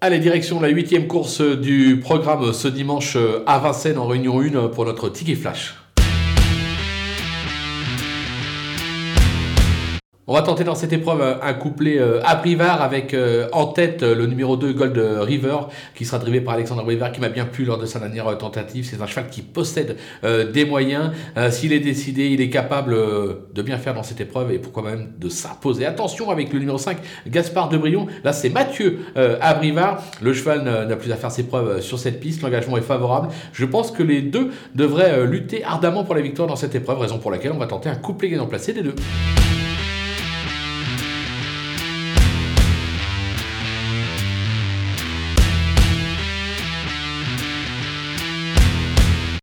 Allez, direction la huitième course du programme ce dimanche à Vincennes en réunion 1 pour notre ticket flash. On va tenter dans cette épreuve un couplet euh, à Brivard avec euh, en tête le numéro 2 Gold River qui sera drivé par Alexandre Brivard qui m'a bien plu lors de sa dernière tentative. C'est un cheval qui possède euh, des moyens. S'il est décidé, il est capable de bien faire dans cette épreuve et pourquoi même de s'imposer. Attention avec le numéro 5 Gaspard Debrion. Là c'est Mathieu à Brivard. Le cheval n'a plus à faire ses preuves sur cette piste. L'engagement est favorable. Je pense que les deux devraient lutter ardemment pour la victoire dans cette épreuve, raison pour laquelle on va tenter un couplet gagnant placé des deux.